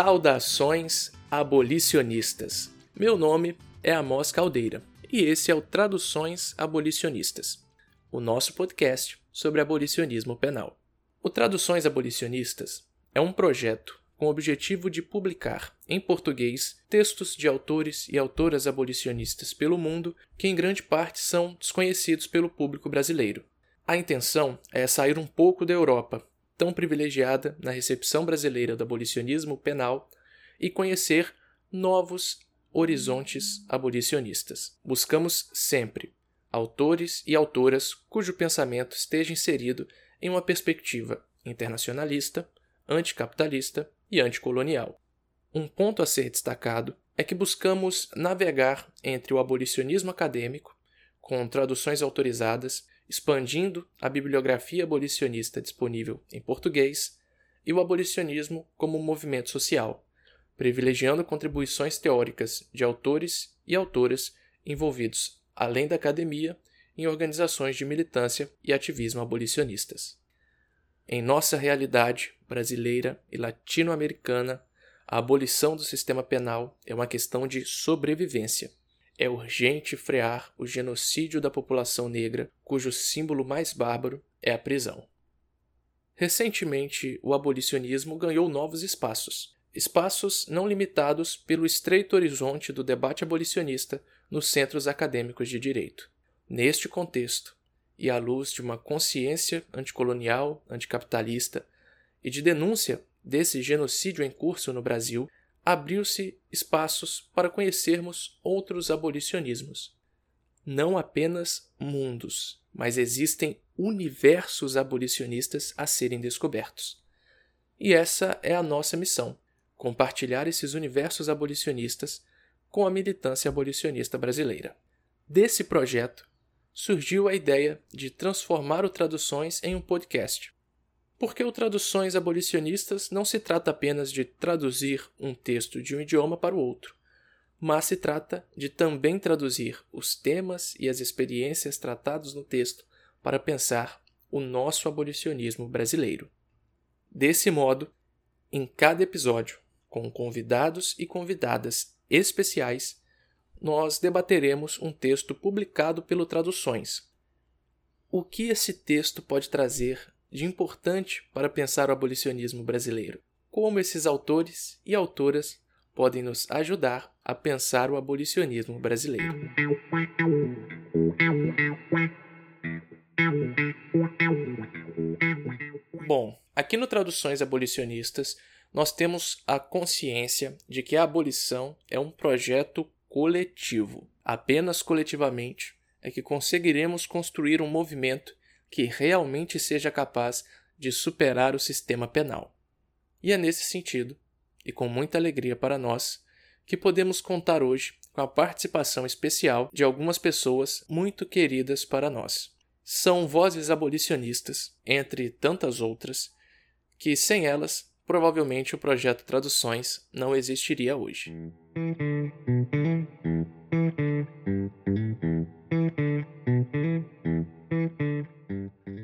Saudações abolicionistas. Meu nome é Amos Caldeira e esse é o Traduções Abolicionistas, o nosso podcast sobre abolicionismo penal. O Traduções Abolicionistas é um projeto com o objetivo de publicar em português textos de autores e autoras abolicionistas pelo mundo que em grande parte são desconhecidos pelo público brasileiro. A intenção é sair um pouco da Europa tão privilegiada na recepção brasileira do abolicionismo penal e conhecer novos horizontes abolicionistas. Buscamos sempre autores e autoras cujo pensamento esteja inserido em uma perspectiva internacionalista, anticapitalista e anticolonial. Um ponto a ser destacado é que buscamos navegar entre o abolicionismo acadêmico, com traduções autorizadas expandindo a bibliografia abolicionista disponível em português e o abolicionismo como movimento social, privilegiando contribuições teóricas de autores e autoras envolvidos, além da academia, em organizações de militância e ativismo abolicionistas. Em nossa realidade brasileira e latino-americana, a abolição do sistema penal é uma questão de sobrevivência é urgente frear o genocídio da população negra, cujo símbolo mais bárbaro é a prisão. Recentemente, o abolicionismo ganhou novos espaços, espaços não limitados pelo estreito horizonte do debate abolicionista nos centros acadêmicos de direito. Neste contexto, e à luz de uma consciência anticolonial, anticapitalista e de denúncia desse genocídio em curso no Brasil, abriu-se espaços para conhecermos outros abolicionismos. Não apenas mundos, mas existem universos abolicionistas a serem descobertos. E essa é a nossa missão: compartilhar esses universos abolicionistas com a militância abolicionista brasileira. Desse projeto surgiu a ideia de transformar o Traduções em um podcast, porque o Traduções Abolicionistas não se trata apenas de traduzir um texto de um idioma para o outro, mas se trata de também traduzir os temas e as experiências tratados no texto para pensar o nosso abolicionismo brasileiro. Desse modo, em cada episódio, com convidados e convidadas especiais, nós debateremos um texto publicado pelo Traduções. O que esse texto pode trazer de importante para pensar o abolicionismo brasileiro. Como esses autores e autoras podem nos ajudar a pensar o abolicionismo brasileiro. Bom, aqui no Traduções Abolicionistas, nós temos a consciência de que a abolição é um projeto coletivo. Apenas coletivamente é que conseguiremos construir um movimento que realmente seja capaz de superar o sistema penal. E é nesse sentido, e com muita alegria para nós, que podemos contar hoje com a participação especial de algumas pessoas muito queridas para nós. São vozes abolicionistas, entre tantas outras, que sem elas, provavelmente o projeto Traduções não existiria hoje.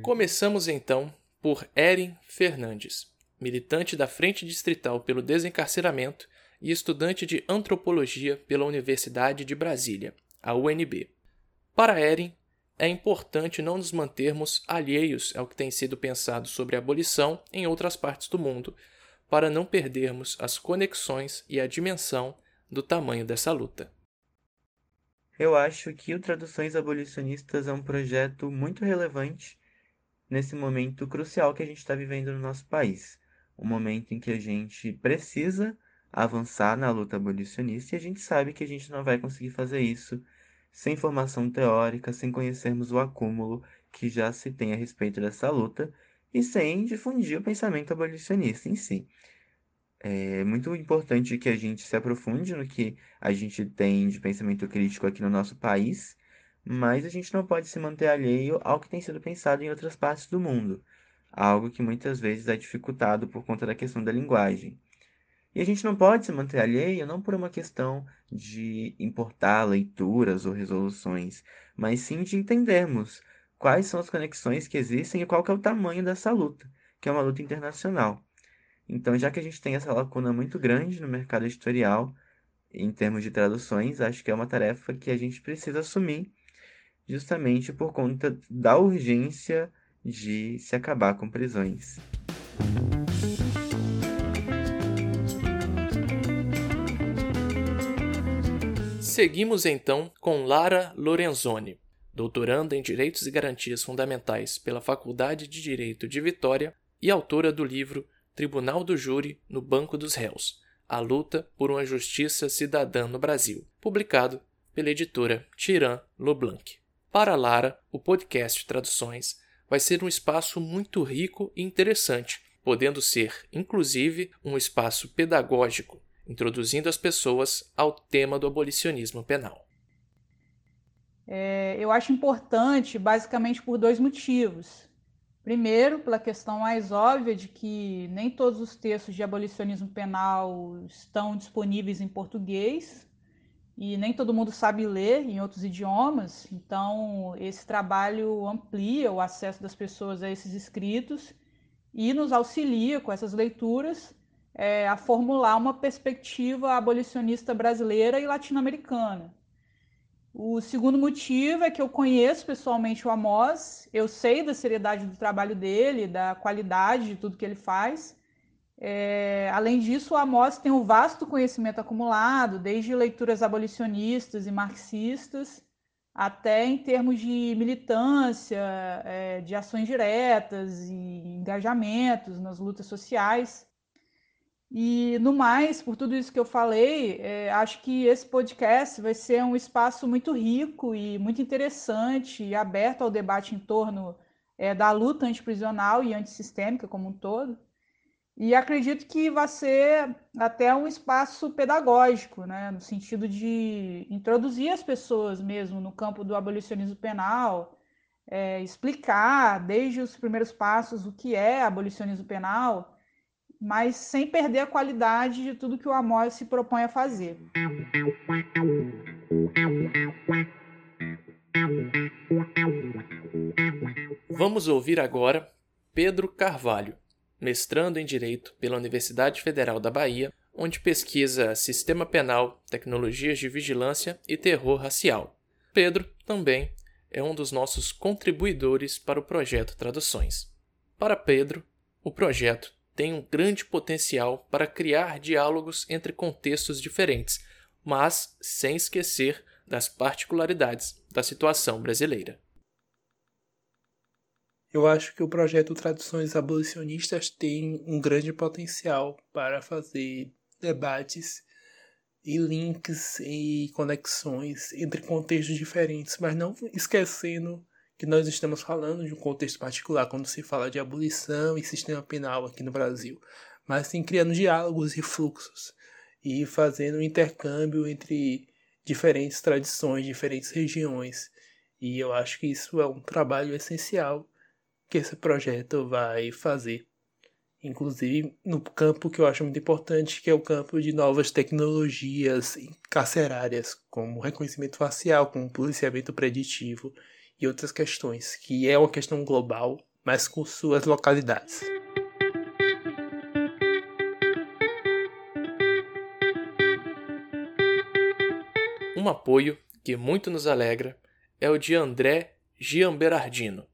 Começamos então por Erin Fernandes, militante da Frente Distrital pelo Desencarceramento e estudante de antropologia pela Universidade de Brasília, a UNB. Para Erin, é importante não nos mantermos alheios ao que tem sido pensado sobre a abolição em outras partes do mundo, para não perdermos as conexões e a dimensão do tamanho dessa luta. Eu acho que o Traduções Abolicionistas é um projeto muito relevante nesse momento crucial que a gente está vivendo no nosso país. Um momento em que a gente precisa avançar na luta abolicionista e a gente sabe que a gente não vai conseguir fazer isso sem formação teórica, sem conhecermos o acúmulo que já se tem a respeito dessa luta e sem difundir o pensamento abolicionista em si. É muito importante que a gente se aprofunde no que a gente tem de pensamento crítico aqui no nosso país mas a gente não pode se manter alheio ao que tem sido pensado em outras partes do mundo, algo que muitas vezes é dificultado por conta da questão da linguagem. E a gente não pode se manter alheio não por uma questão de importar leituras ou resoluções, mas sim de entendermos quais são as conexões que existem e qual é o tamanho dessa luta, que é uma luta internacional. Então, já que a gente tem essa lacuna muito grande no mercado editorial, em termos de traduções, acho que é uma tarefa que a gente precisa assumir, justamente por conta da urgência de se acabar com prisões. Seguimos então com Lara Lorenzoni, doutoranda em Direitos e Garantias Fundamentais pela Faculdade de Direito de Vitória e autora do livro Tribunal do Júri no Banco dos Réus A Luta por uma Justiça Cidadã no Brasil, publicado pela editora Tiran Leblanc. Para Lara, o podcast Traduções vai ser um espaço muito rico e interessante, podendo ser, inclusive, um espaço pedagógico introduzindo as pessoas ao tema do abolicionismo penal. É, eu acho importante, basicamente, por dois motivos. Primeiro, pela questão mais óbvia de que nem todos os textos de abolicionismo penal estão disponíveis em português e nem todo mundo sabe ler em outros idiomas, então esse trabalho amplia o acesso das pessoas a esses escritos e nos auxilia com essas leituras é, a formular uma perspectiva abolicionista brasileira e latino-americana. O segundo motivo é que eu conheço pessoalmente o Amos, eu sei da seriedade do trabalho dele, da qualidade de tudo que ele faz. É, além disso, o Amos tem um vasto conhecimento acumulado, desde leituras abolicionistas e marxistas, até em termos de militância, é, de ações diretas e engajamentos nas lutas sociais. E no mais, por tudo isso que eu falei, é, acho que esse podcast vai ser um espaço muito rico e muito interessante e aberto ao debate em torno é, da luta antiprisional e antissistêmica como um todo. E acredito que vai ser até um espaço pedagógico, né, no sentido de introduzir as pessoas mesmo no campo do abolicionismo penal, é, explicar desde os primeiros passos o que é abolicionismo penal mas sem perder a qualidade de tudo que o Amós se propõe a fazer. Vamos ouvir agora Pedro Carvalho, mestrando em Direito pela Universidade Federal da Bahia, onde pesquisa sistema penal, tecnologias de vigilância e terror racial. Pedro também é um dos nossos contribuidores para o projeto Traduções. Para Pedro, o projeto tem um grande potencial para criar diálogos entre contextos diferentes, mas sem esquecer das particularidades da situação brasileira. Eu acho que o projeto Traduções Abolicionistas tem um grande potencial para fazer debates e links e conexões entre contextos diferentes, mas não esquecendo que nós estamos falando de um contexto particular quando se fala de abolição e sistema penal aqui no Brasil, mas sim criando diálogos e fluxos e fazendo um intercâmbio entre diferentes tradições, diferentes regiões. E eu acho que isso é um trabalho essencial que esse projeto vai fazer. Inclusive no campo que eu acho muito importante, que é o campo de novas tecnologias carcerárias, como reconhecimento facial, como policiamento preditivo e outras questões, que é uma questão global, mas com suas localidades. Um apoio que muito nos alegra é o de André Giamberardino,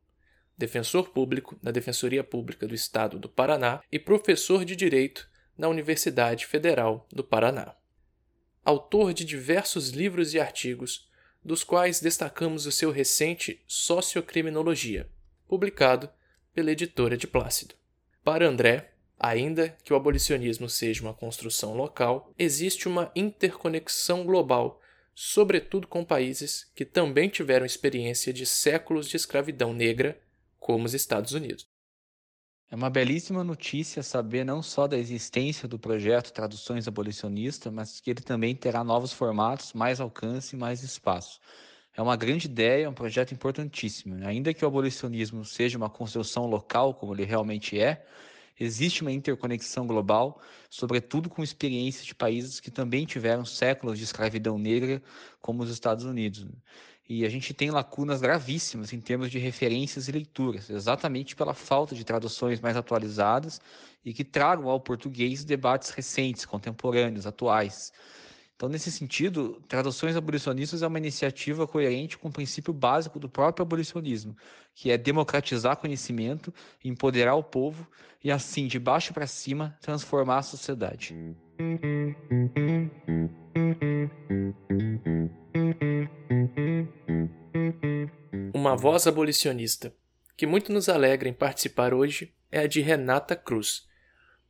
defensor público na Defensoria Pública do Estado do Paraná e professor de Direito na Universidade Federal do Paraná. Autor de diversos livros e artigos dos quais destacamos o seu recente Sociocriminologia, publicado pela editora de Plácido. Para André, ainda que o abolicionismo seja uma construção local, existe uma interconexão global, sobretudo com países que também tiveram experiência de séculos de escravidão negra, como os Estados Unidos. É uma belíssima notícia saber não só da existência do projeto Traduções Abolicionistas, mas que ele também terá novos formatos, mais alcance e mais espaço. É uma grande ideia, um projeto importantíssimo. Ainda que o abolicionismo seja uma construção local, como ele realmente é, existe uma interconexão global, sobretudo com experiências de países que também tiveram séculos de escravidão negra, como os Estados Unidos. E a gente tem lacunas gravíssimas em termos de referências e leituras, exatamente pela falta de traduções mais atualizadas e que tragam ao português debates recentes, contemporâneos, atuais. Então, nesse sentido, Traduções Abolicionistas é uma iniciativa coerente com o princípio básico do próprio abolicionismo, que é democratizar conhecimento, empoderar o povo e, assim, de baixo para cima, transformar a sociedade. Uma voz abolicionista que muito nos alegra em participar hoje é a de Renata Cruz,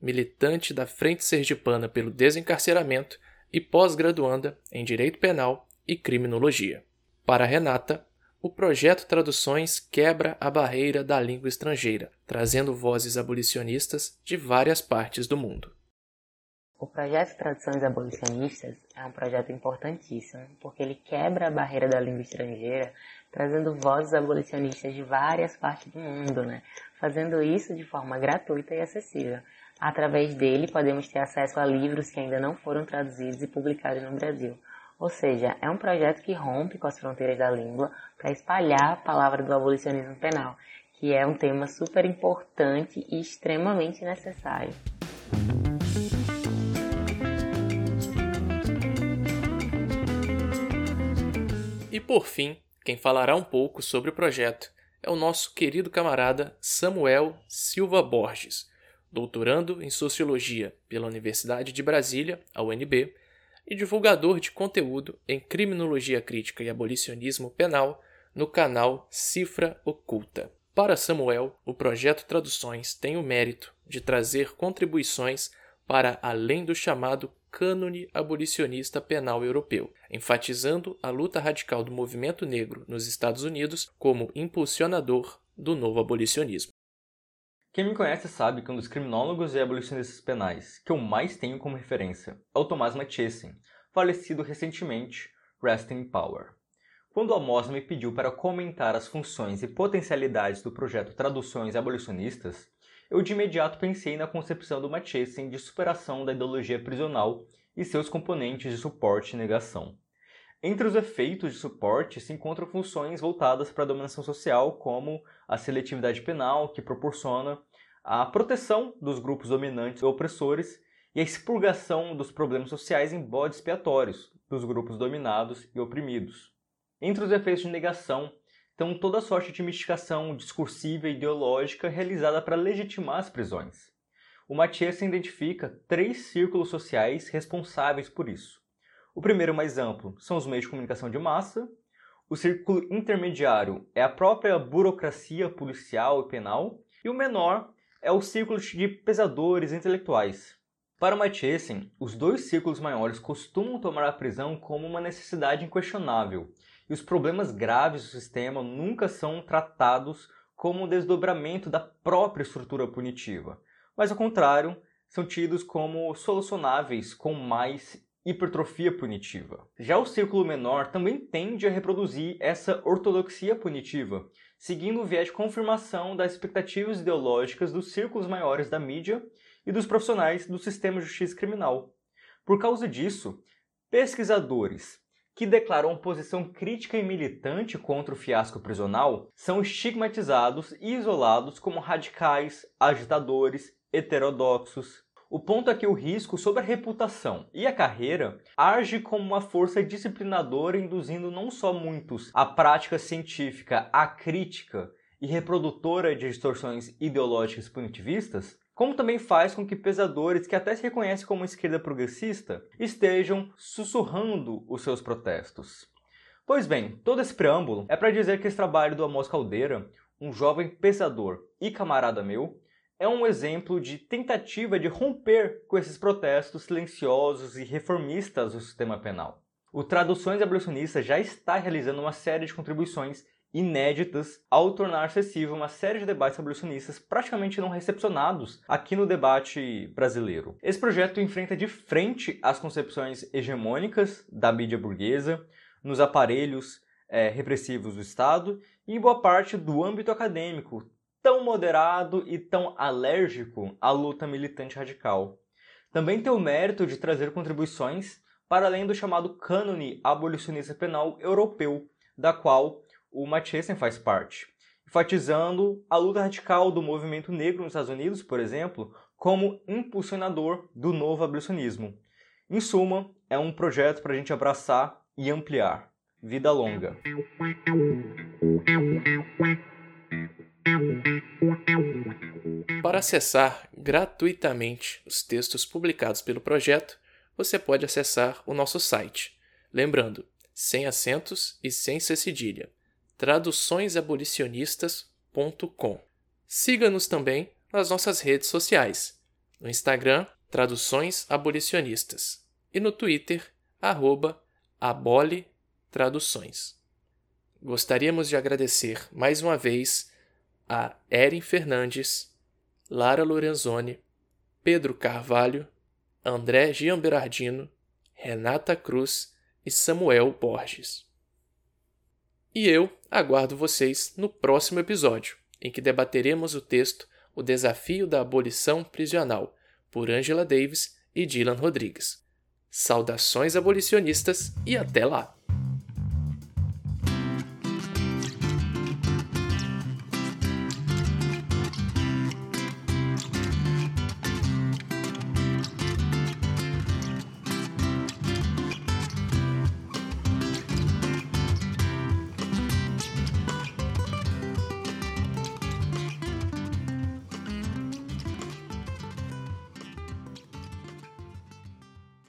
militante da Frente Sergipana pelo Desencarceramento e pós-graduanda em Direito Penal e Criminologia. Para Renata, o projeto Traduções quebra a barreira da língua estrangeira, trazendo vozes abolicionistas de várias partes do mundo. O projeto Traduções Abolicionistas é um projeto importantíssimo, porque ele quebra a barreira da língua estrangeira, trazendo vozes abolicionistas de várias partes do mundo, né? fazendo isso de forma gratuita e acessível. Através dele, podemos ter acesso a livros que ainda não foram traduzidos e publicados no Brasil. Ou seja, é um projeto que rompe com as fronteiras da língua para espalhar a palavra do abolicionismo penal, que é um tema super importante e extremamente necessário. E por fim, quem falará um pouco sobre o projeto é o nosso querido camarada Samuel Silva Borges doutorando em Sociologia pela Universidade de Brasília, a UNB, e divulgador de conteúdo em Criminologia Crítica e Abolicionismo Penal no canal Cifra Oculta. Para Samuel, o projeto Traduções tem o mérito de trazer contribuições para além do chamado cânone abolicionista penal europeu, enfatizando a luta radical do movimento negro nos Estados Unidos como impulsionador do novo abolicionismo. Quem me conhece sabe que um dos criminólogos e abolicionistas penais que eu mais tenho como referência é o Thomas Mathiesen, falecido recentemente, Rest in Power. Quando a Mosa me pediu para comentar as funções e potencialidades do projeto Traduções Abolicionistas, eu de imediato pensei na concepção do Mathiesen de superação da ideologia prisional e seus componentes de suporte e negação. Entre os efeitos de suporte se encontram funções voltadas para a dominação social, como a seletividade penal, que proporciona a proteção dos grupos dominantes e opressores e a expurgação dos problemas sociais em bodes expiatórios dos grupos dominados e oprimidos. Entre os efeitos de negação estão toda sorte de mistificação discursiva e ideológica realizada para legitimar as prisões. O Mathias identifica três círculos sociais responsáveis por isso. O primeiro, mais amplo, são os meios de comunicação de massa. O círculo intermediário é a própria burocracia policial e penal. E o menor é o círculo de pesadores intelectuais. Para Mathiesen, os dois círculos maiores costumam tomar a prisão como uma necessidade inquestionável, e os problemas graves do sistema nunca são tratados como um desdobramento da própria estrutura punitiva, mas ao contrário, são tidos como solucionáveis com mais hipertrofia punitiva. Já o círculo menor também tende a reproduzir essa ortodoxia punitiva, seguindo o viés de confirmação das expectativas ideológicas dos círculos maiores da mídia e dos profissionais do sistema de justiça criminal. Por causa disso, pesquisadores que declaram posição crítica e militante contra o fiasco prisional são estigmatizados e isolados como radicais, agitadores, heterodoxos, o ponto é que o risco sobre a reputação e a carreira age como uma força disciplinadora, induzindo não só muitos à prática científica, à crítica e reprodutora de distorções ideológicas punitivistas, como também faz com que pesadores que até se reconhecem como esquerda progressista estejam sussurrando os seus protestos. Pois bem, todo esse preâmbulo é para dizer que esse trabalho do Amos Caldeira, um jovem pesador e camarada meu, é um exemplo de tentativa de romper com esses protestos silenciosos e reformistas do sistema penal. O Traduções Abolicionistas já está realizando uma série de contribuições inéditas ao tornar acessível uma série de debates abolicionistas praticamente não recepcionados aqui no debate brasileiro. Esse projeto enfrenta de frente as concepções hegemônicas da mídia burguesa, nos aparelhos é, repressivos do Estado e em boa parte do âmbito acadêmico, tão moderado e tão alérgico à luta militante radical. Também tem o mérito de trazer contribuições para além do chamado cânone abolicionista penal europeu, da qual o Mathiesen faz parte, enfatizando a luta radical do movimento negro nos Estados Unidos, por exemplo, como impulsionador do novo abolicionismo. Em suma, é um projeto para a gente abraçar e ampliar. Vida longa. Para acessar gratuitamente os textos publicados pelo projeto, você pode acessar o nosso site. Lembrando, sem acentos e sem cedilha, traduçõesabolicionistas.com. Siga-nos também nas nossas redes sociais, no Instagram, Traduções Abolicionistas, e no Twitter, arroba. Gostaríamos de agradecer mais uma vez a Erin Fernandes, Lara Lorenzoni, Pedro Carvalho, André Giamberardino, Renata Cruz e Samuel Borges. E eu aguardo vocês no próximo episódio, em que debateremos o texto O Desafio da Abolição Prisional, por Angela Davis e Dylan Rodrigues. Saudações abolicionistas e até lá!